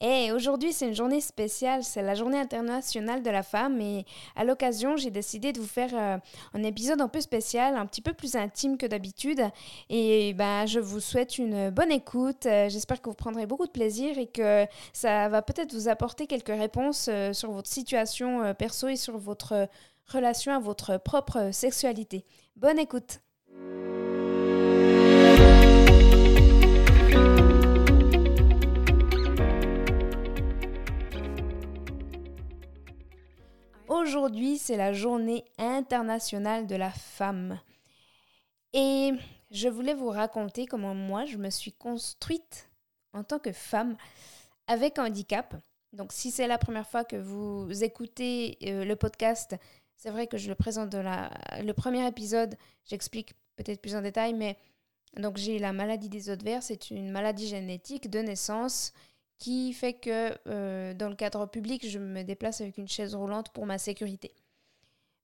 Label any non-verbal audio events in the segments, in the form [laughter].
Et aujourd'hui, c'est une journée spéciale, c'est la journée internationale de la femme et à l'occasion, j'ai décidé de vous faire euh, un épisode un peu spécial, un petit peu plus intime que d'habitude. Et ben, je vous souhaite une bonne écoute. Euh, j'espère que vous prendrez beaucoup de plaisir et que ça va peut-être vous apporter quelques réponses euh, sur votre situation perso et sur votre relation à votre propre sexualité. Bonne écoute. Aujourd'hui, c'est la journée internationale de la femme. Et je voulais vous raconter comment moi, je me suis construite en tant que femme avec handicap. Donc, si c'est la première fois que vous écoutez euh, le podcast, c'est vrai que je le présente dans le premier épisode, j'explique peut-être plus en détail, mais donc j'ai la maladie des os verts, c'est une maladie génétique de naissance qui fait que euh, dans le cadre public, je me déplace avec une chaise roulante pour ma sécurité.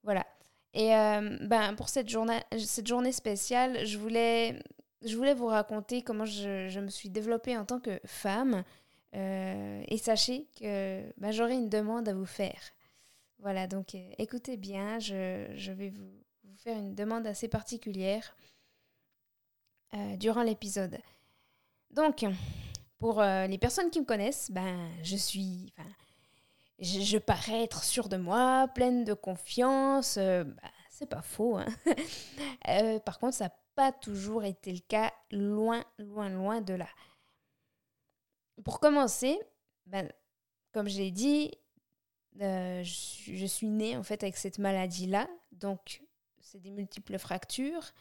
Voilà. Et euh, ben, pour cette journée, cette journée spéciale, je voulais, je voulais vous raconter comment je, me suis développée en tant que femme. Euh, et sachez que ben, j'aurai une demande à vous faire. Voilà, donc écoutez bien, je, vais vous, faire une demande assez particulière durant l'épisode. Donc, pour euh, les personnes qui me connaissent, ben, je suis. Je, je, parais être sûre de moi, pleine de confiance. Euh, ben, c'est pas faux. Hein. [laughs] Euh, par contre, ça n'a pas toujours été le cas, loin, loin, loin de là. Pour commencer, ben, comme je l'ai dit, je, je, suis née en fait avec cette maladie-là. Donc, c'est des multiples fractures.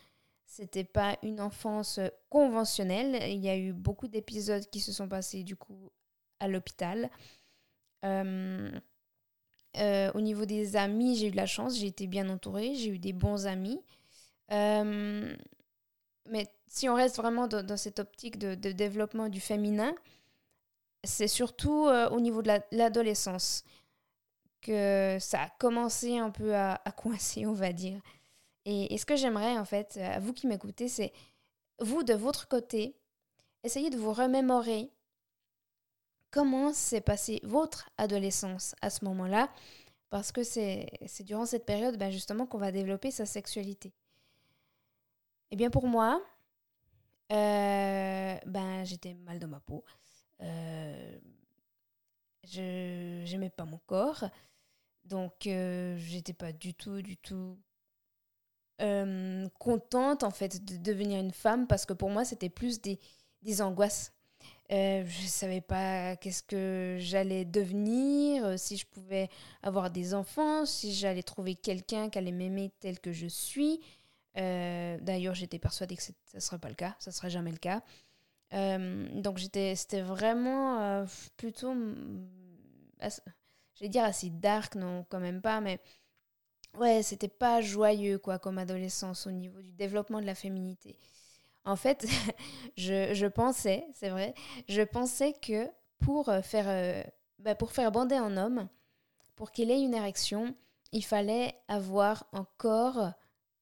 C'était pas une enfance conventionnelle. Il y a eu beaucoup d'épisodes qui se sont passés du coup à l'hôpital. Euh, euh, au niveau des amis, j'ai eu de la chance, j'ai été bien entourée, j'ai eu des bons amis. Euh, mais si on reste vraiment dans, cette optique de, développement du féminin, c'est surtout au niveau de l'adolescence que ça a commencé un peu à [laughs] coincer, on va dire. Et, ce que j'aimerais, en fait, euh, à vous qui m'écoutez, c'est vous, de votre côté, essayez de vous remémorer comment s'est passée votre adolescence à ce moment-là, parce que c'est durant cette période, ben justement, qu'on va développer sa sexualité. Eh bien, pour moi, euh, ben, j'étais mal dans ma peau. Euh, je n'aimais pas mon corps. Donc, euh, j'étais pas du tout, du tout euh, contente en fait de devenir une femme parce que pour moi c'était plus des, des angoisses. Euh, je ne savais pas qu'est-ce que j'allais devenir, euh, si je pouvais avoir des enfants, si j'allais trouver quelqu'un qui allait m'aimer tel que je suis. D'ailleurs, j'étais persuadée que ça ne serait pas le cas, ça ne serait jamais le cas. donc c'était vraiment plutôt, je vais dire assez dark, non, quand même pas, mais ouais, c'était pas joyeux quoi comme adolescence au niveau du développement de la féminité. En fait, [laughs] je, je, pensais, c'est vrai, je pensais que pour euh, faire, euh, bah, pour faire bander un homme, pour qu'il ait une érection, il fallait avoir un corps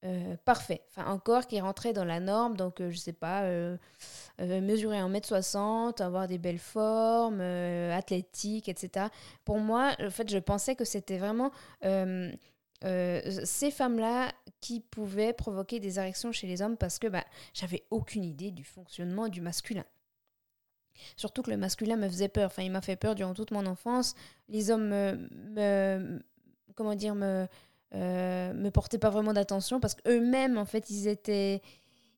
euh, parfait. Enfin, un corps qui rentrait dans la norme, donc je sais pas, mesurer 1m60, avoir des belles formes, athlétique, etc. Pour moi, en fait, je pensais que c'était vraiment euh, ces femmes-là qui pouvaient provoquer des érections chez les hommes parce que bah, j'avais aucune idée du fonctionnement du masculin. Surtout que le masculin me faisait peur. Enfin, il m'a fait peur durant toute mon enfance. Les hommes me, comment dire, me, euh, me portaient pas vraiment d'attention parce qu'eux-mêmes, en fait, ils étaient,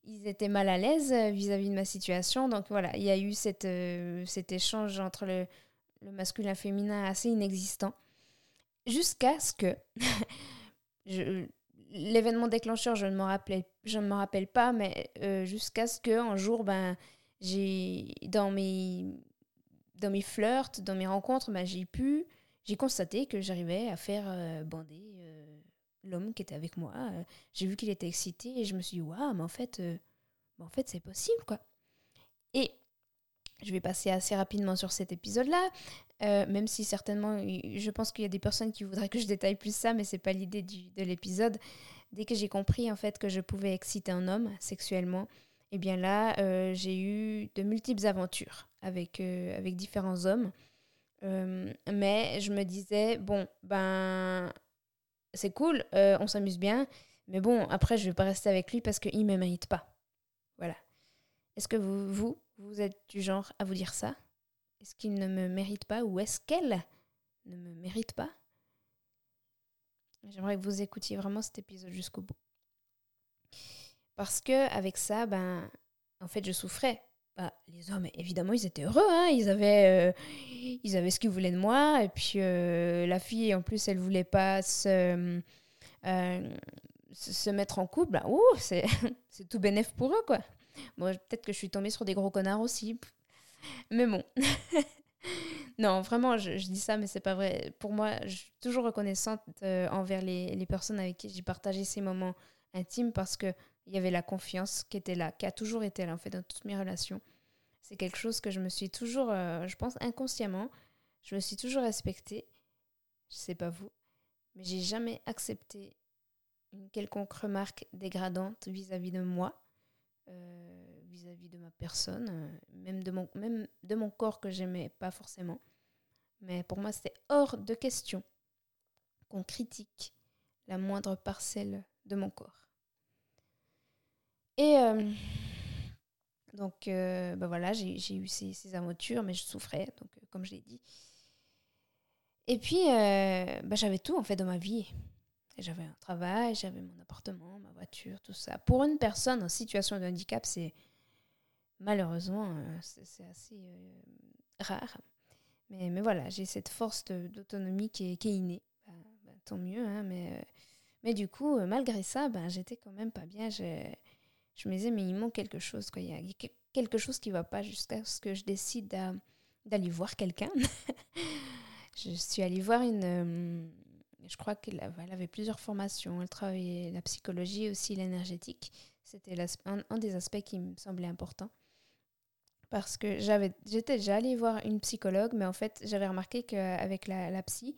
ils étaient mal à l'aise vis-à-vis de ma situation. Donc voilà, il y a eu cette, euh, cet échange entre le, le masculin et féminin assez inexistant jusqu'à ce que [laughs] l'événement déclencheur, je ne rappelle, je ne me rappelle pas, mais euh, jusqu'à ce que un jour, ben, j'ai dans mes dans mes flirts, dans mes rencontres, ben, j'ai pu, j'ai constaté que j'arrivais à faire euh, bander euh, l'homme qui était avec moi. j'ai vu qu'il était excité et je me suis dit, waouh, mais en fait, en fait, c'est possible, quoi. Je vais passer assez rapidement sur cet épisode-là. Euh, même si certainement, je pense qu'il y a des personnes qui voudraient que je détaille plus ça, mais c'est pas l'idée de l'épisode. Dès que j'ai compris en fait que je pouvais exciter un homme sexuellement, et eh bien là, euh, j'ai eu de multiples aventures avec, euh, avec différents hommes. Mais je me disais, bon, ben, c'est cool, on s'amuse bien, mais bon, après, je vais pas rester avec lui parce qu'il ne me mérite pas. Voilà. Est-ce que vous, vous, vous êtes du genre à vous dire ça? Est-ce qu'il ne me mérite pas ou est-ce qu'elle ne me mérite pas? J'aimerais que vous écoutiez vraiment cet épisode jusqu'au bout. Parce que avec ça, ben, en fait, je souffrais. Bah, les hommes, évidemment, ils étaient heureux. Hein. Ils, avaient, euh, ils avaient ce qu'ils voulaient de moi. Et puis, euh, la fille, en plus, elle voulait pas se, euh, se mettre en couple. Bah, c'est, [laughs] c'est tout bénéf pour eux, quoi. Moi, peut-être que je suis tombée sur des gros connards aussi. Mais bon. [laughs] non, vraiment, je, dis ça, mais c'est pas vrai. Pour moi, je suis toujours reconnaissante envers les, les, personnes avec qui j'ai partagé ces moments intimes parce que il y avait la confiance qui était là, qui a toujours été là en fait dans toutes mes relations. C'est quelque chose que je me suis toujours, euh, je pense inconsciemment, je me suis toujours respectée. Je sais pas vous, mais j'ai jamais accepté une quelconque remarque dégradante vis-à-vis de moi, euh, vis-à-vis de ma personne, euh, même, de mon, même de mon corps que j'aimais pas forcément. Mais pour moi, c'était hors de question qu'on critique la moindre parcelle de mon corps. Et euh, donc, euh, bah voilà, j'ai eu ces, ces, aventures, mais je souffrais, donc, euh, comme je l'ai dit. Et puis, bah, j'avais tout en fait dans ma vie. J'avais un travail, j'avais mon appartement, ma voiture, tout ça. Pour une personne en situation de handicap, c'est malheureusement, c'est assez rare. Mais, mais voilà, j'ai cette force d'autonomie qui, est innée. Bah, bah, tant mieux, hein, mais, mais du coup, malgré ça, ben, j'étais quand même pas bien je me disais, mais il manque quelque chose. Quoi. Il y a quelque chose qui ne va pas jusqu'à ce que je décide d'aller voir quelqu'un. [laughs] je suis allée voir une... Je crois qu'elle avait plusieurs formations. Elle travaillait la psychologie aussi l'énergétique. C'était un, des aspects qui me semblait important. Parce que j'étais déjà allée voir une psychologue, mais en fait, j'avais remarqué qu'avec la, la psy,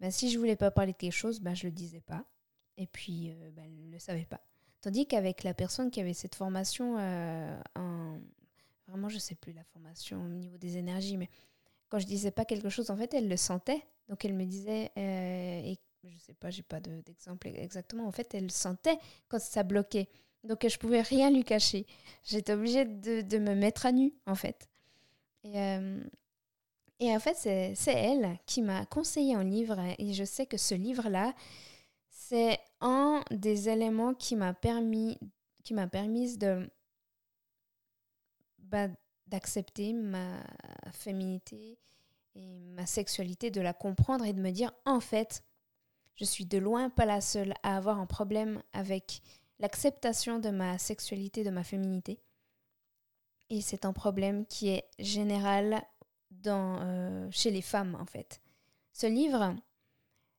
ben, si je voulais pas parler de quelque chose, ben, je le disais pas. Et puis, euh, ben, elle ne le savait pas. Tandis qu'avec la personne qui avait cette formation, euh, en, vraiment, je sais plus la formation au niveau des énergies, mais quand je disais pas quelque chose, en fait, elle le sentait. Donc elle me disait, euh, et je sais pas, j'ai pas d'exemple exactement, en fait, elle sentait quand ça bloquait. Donc je pouvais rien lui cacher. J'étais obligée de, me mettre à nu, en fait. Et, euh, en fait, c'est elle qui m'a conseillé un livre, et je sais que ce livre-là, c'est un des éléments qui m'a permis, qui m'a permis de bah, d'accepter ma féminité et ma sexualité, de la comprendre et de me dire en fait, je suis de loin pas la seule à avoir un problème avec l'acceptation de ma sexualité, de ma féminité. Et c'est un problème qui est général dans, euh, chez les femmes en fait. Ce livre,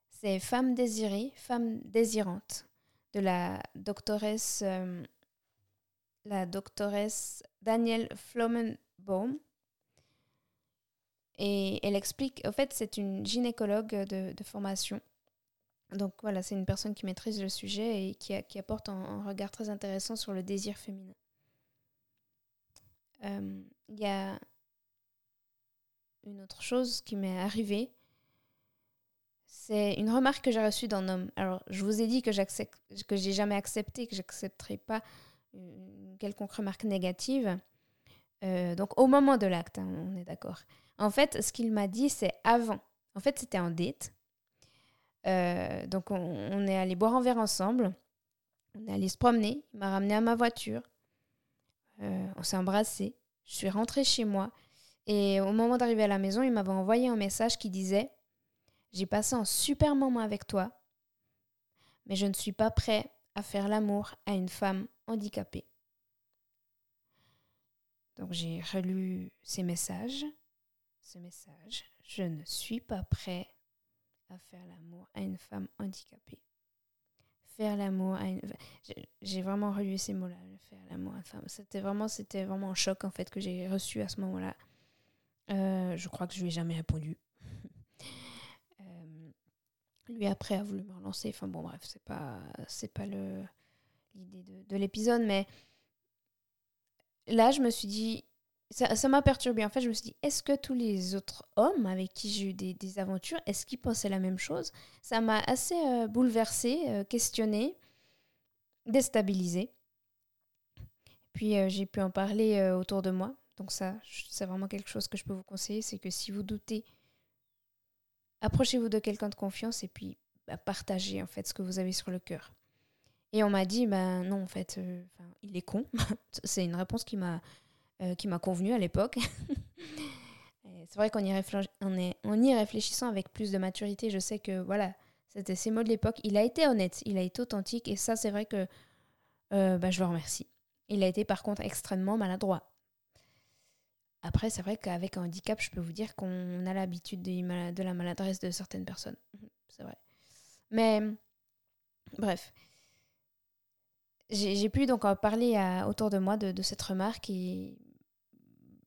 c'est Femme désirée, femme désirante de la doctoresse, euh, la doctoresse Danielle Flomenbaum. Et elle explique, en fait, c'est une gynécologue de, formation. Donc voilà, c'est une personne qui maîtrise le sujet et qui, apporte un, regard très intéressant sur le désir féminin. Euh, il y a une autre chose qui m'est arrivée c'est une remarque que j'ai reçue d'un homme. Alors, je vous ai dit que que j'ai jamais accepté, que j'accepterai pas une quelconque remarque négative. Euh, donc, au moment de l'acte, hein, on est d'accord. En fait, ce qu'il m'a dit, c'est avant. En fait, c'était en date. Euh, donc, on, est allé boire un verre ensemble. On est allé se promener. Il m'a ramené à ma voiture. Euh, on s'est embrassé. Je suis rentrée chez moi. Et au moment d'arriver à la maison, il m'avait envoyé un message qui disait j'ai passé un super moment avec toi, mais je ne suis pas prêt à faire l'amour à une femme handicapée. Donc j'ai relu ces messages, ce message, je ne suis pas prêt à faire l'amour à une femme handicapée. Faire l'amour à une j'ai vraiment relu ces mots-là, faire l'amour à une femme. C'était vraiment c'était vraiment un choc en fait que j'ai reçu à ce moment-là. Euh, je crois que je lui ai jamais répondu. Lui après a voulu me relancer. Enfin bon bref, c'est pas c'est pas le l'idée de, de l'épisode, mais là je me suis dit ça m'a perturbée. En fait, je me suis dit, est-ce que tous les autres hommes avec qui j'ai eu des, aventures, est-ce qu'ils pensaient la même chose? Ça m'a assez euh, bouleversée, euh, questionnée, déstabilisée. Puis euh, j'ai pu en parler autour de moi. Donc ça, c'est vraiment quelque chose que je peux vous conseiller, c'est que si vous doutez, approchez-vous de quelqu'un de confiance et puis bah, partagez en fait ce que vous avez sur le cœur. Et on m'a dit, ben non, en fait, il est con. [laughs] c'est une réponse qui m'a euh, qui m'a convenu à l'époque. [laughs] c'est vrai qu'en y, réfléchissant avec plus de maturité, je sais que voilà, c'était ses mots de l'époque. Il a été honnête, il a été authentique et ça, c'est vrai que euh, bah, je le remercie. Il a été par contre extrêmement maladroit. Après, c'est vrai qu'avec un handicap, je peux vous dire qu'on a l'habitude de, la maladresse de certaines personnes. [laughs] C'est vrai. Mais bref, j'ai pu donc parler autour de moi de, cette remarque et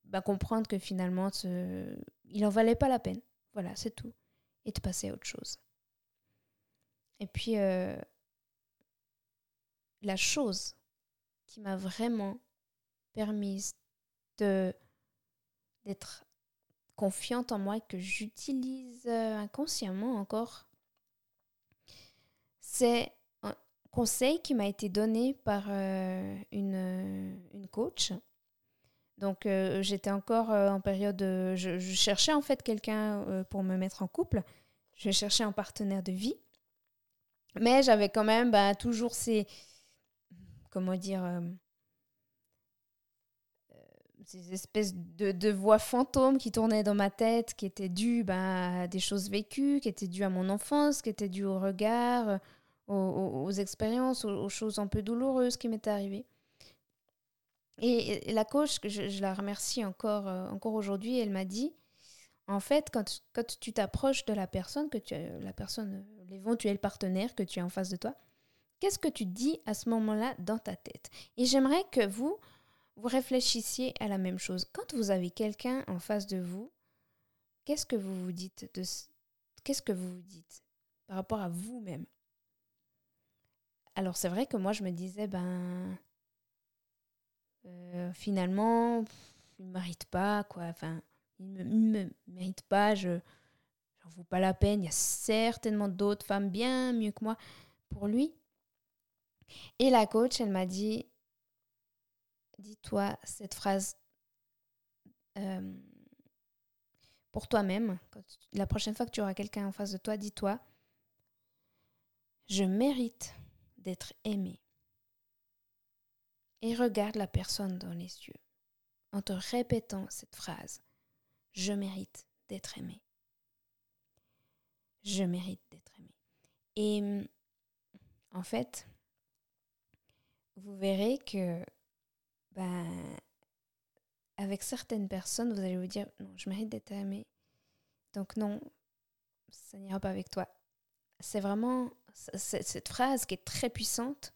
bah, comprendre que finalement, ce... il en valait pas la peine. Voilà, c'est tout. Et de passer à autre chose. Et puis, euh, la chose qui m'a vraiment permise de d'être confiante en moi que j'utilise euh, inconsciemment encore, c'est un conseil qui m'a été donné par euh, une, une coach donc euh, j'étais encore euh, en période... De, je, cherchais en fait quelqu'un euh, pour me mettre en couple. Je cherchais un partenaire de vie. Mais j'avais quand même bah, toujours ces... Comment dire ces espèces de, voix fantômes qui tournaient dans ma tête, qui étaient dues bah, à des choses vécues, qui étaient dues à mon enfance, qui étaient dues au regard, aux, expériences, aux, aux, choses un peu douloureuses qui m'étaient arrivées. Et, la coach, je, la remercie encore, euh, encore aujourd'hui, elle m'a dit, en fait, quand, quand tu t'approches de la personne, que tu, la personne, l'éventuel partenaire que tu as en face de toi, qu'est-ce que tu dis à ce moment-là dans ta tête? Et j'aimerais que vous, vous réfléchissiez à la même chose. Quand vous avez quelqu'un en face de vous, qu'est-ce que vous vous dites de, Qu'est-ce que vous vous dites par rapport à vous-même? Alors c'est vrai que moi je me disais, ben euh, finalement, il ne mérite pas, quoi. Enfin, il me, mérite pas, je n'en vaut pas la peine. Il y a certainement d'autres femmes bien mieux que moi pour lui. Et la coach, elle m'a dit, dis-toi cette phrase euh, pour toi-même. La prochaine fois que tu auras quelqu'un en face de toi, dis-toi, je mérite d'être aimé et regarde la personne dans les yeux en te répétant cette phrase. Je mérite d'être aimé. Je mérite d'être aimé. Et en fait, vous verrez que ben, avec certaines personnes, vous allez vous dire non, je mérite d'être aimé. Donc non, ça n'ira pas avec toi. C'est vraiment cette phrase qui est très puissante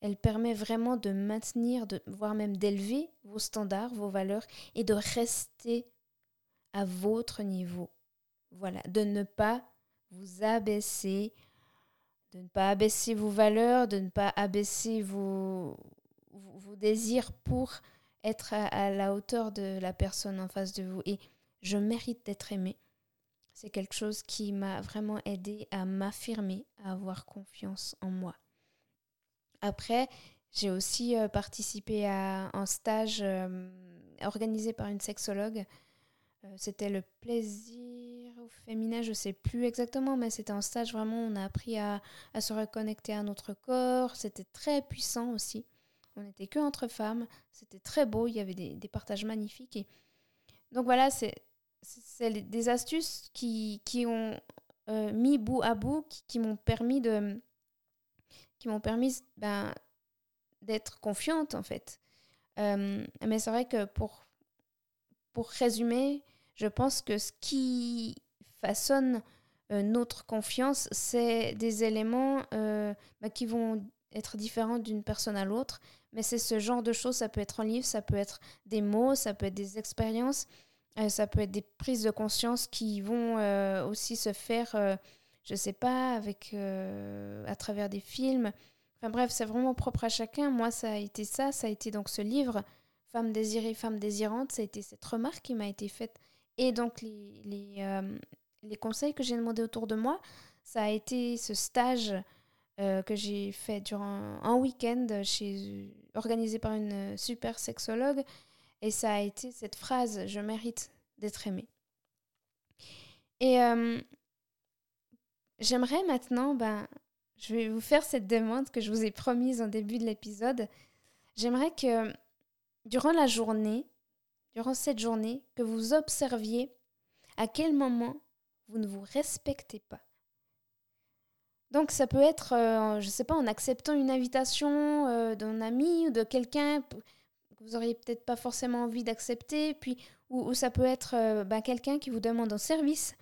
elle permet vraiment de maintenir, de, voire même d'élever vos standards, vos valeurs et de rester à votre niveau. Voilà, de ne pas vous abaisser, de ne pas abaisser vos valeurs, de ne pas abaisser vos, vos, désirs pour être à, la hauteur de la personne en face de vous. Et je mérite d'être aimé. C'est quelque chose qui m'a vraiment aidé à m'affirmer, à avoir confiance en moi. Après, j'ai aussi euh, participé à un stage euh, organisé par une sexologue. Euh, c'était le plaisir au féminin, je sais plus exactement, mais c'était un stage vraiment, on a appris à, se reconnecter à notre corps. C'était très puissant aussi. On n'était que entre femmes. C'était très beau, il y avait des, partages magnifiques. Donc voilà, c'est des astuces qui, qui ont mis bout à bout, qui m'ont permis de qui m'ont permis ben, d'être confiante en fait. Euh, mais c'est vrai que pour, pour résumer, je pense que ce qui façonne euh, notre confiance, c'est des éléments euh, ben, qui vont être différents d'une personne à l'autre. Mais c'est ce genre de choses, ça peut être un livre, ça peut être des mots, ça peut être des expériences, ça peut être des prises de conscience qui vont aussi se faire je sais pas, avec euh, à travers des films. Enfin bref, c'est vraiment propre à chacun. Moi, ça a été ça, ça a été donc ce livre femme désirée, femme désirante, ça a été cette remarque qui m'a été faite. Et donc les, les, euh, les conseils que j'ai demandé autour de moi, ça a été ce stage euh, que j'ai fait durant un week-end chez, organisé par une super sexologue. Et ça a été cette phrase, je mérite d'être aimée. Et euh, j'aimerais maintenant, ben, je vais vous faire cette demande que je vous ai promise en début de l'épisode. J'aimerais que durant la journée, durant cette journée, que vous observiez à quel moment vous ne vous respectez pas. Donc ça peut être, euh, je sais pas, en acceptant une invitation euh, d'un ami ou de quelqu'un que vous auriez peut-être pas forcément envie d'accepter, puis ou, ça peut être euh, ben, quelqu'un qui vous demande un service,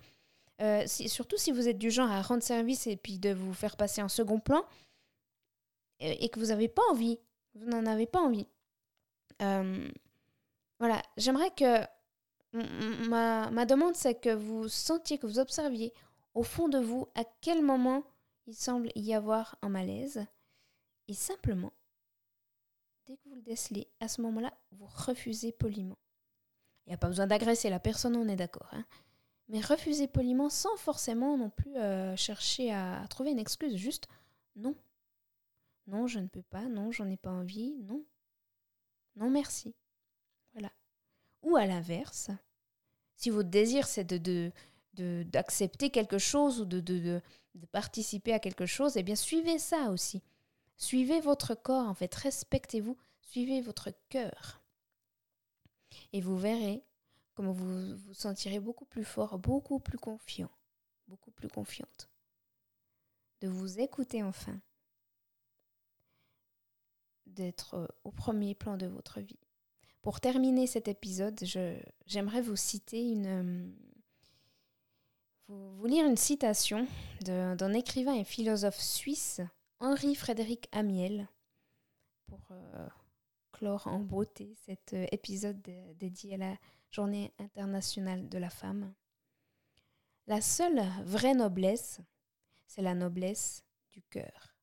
surtout si vous êtes du genre à rendre service et puis de vous faire passer en second plan, et que vous n'avez pas envie, vous n'en avez pas envie. voilà, j'aimerais que ma, ma demande, c'est que vous sentiez, que vous observiez au fond de vous à quel moment il semble y avoir un malaise. Et simplement, dès que vous le décelez, à ce moment-là, vous refusez poliment. Il n'y a pas besoin d'agresser la personne, on est d'accord. Hein. Mais refusez poliment sans forcément non plus euh, chercher à, trouver une excuse. Juste non. Non, je ne peux pas. Non, j'en ai pas envie. Non. Non, merci. Voilà. Ou à l'inverse, si votre désir c'est de, d'accepter quelque chose ou de, de, de, participer à quelque chose, eh bien suivez ça aussi. Suivez votre corps, en fait, respectez-vous, suivez votre cœur. Et vous verrez comment vous vous sentirez beaucoup plus fort, beaucoup plus confiant, beaucoup plus confiante. De vous écouter enfin. D'être au premier plan de votre vie. Pour terminer cet épisode, j'aimerais vous citer une, euh, vous, lire une citation d'un écrivain et philosophe suisse, Henri Frédéric Amiel, pour euh, clore en beauté cet euh, épisode dédié à la Journée internationale de la femme. La seule vraie noblesse, c'est la noblesse du cœur.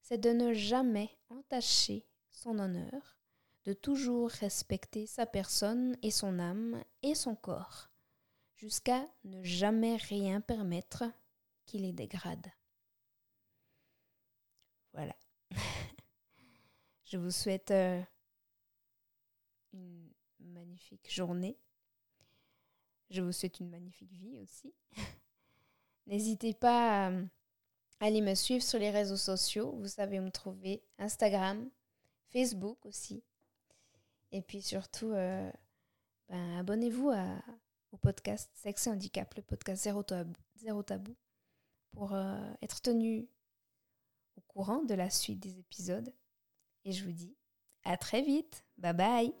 C'est de ne jamais entacher son honneur, de toujours respecter sa personne et son âme et son corps jusqu'à ne jamais rien permettre qui les dégrade. Voilà. [laughs] Je vous souhaite euh, une magnifique journée. Je vous souhaite une magnifique vie aussi. [laughs] N'hésitez pas à aller me suivre sur les réseaux sociaux. Vous savez où me trouver. Instagram, Facebook aussi. Et puis surtout, euh, ben, abonnez-vous à, au podcast Sexe et Handicap, le podcast Zéro Tabou, pour euh, être tenu au courant de la suite des épisodes. Et je vous dis à très vite. Bye bye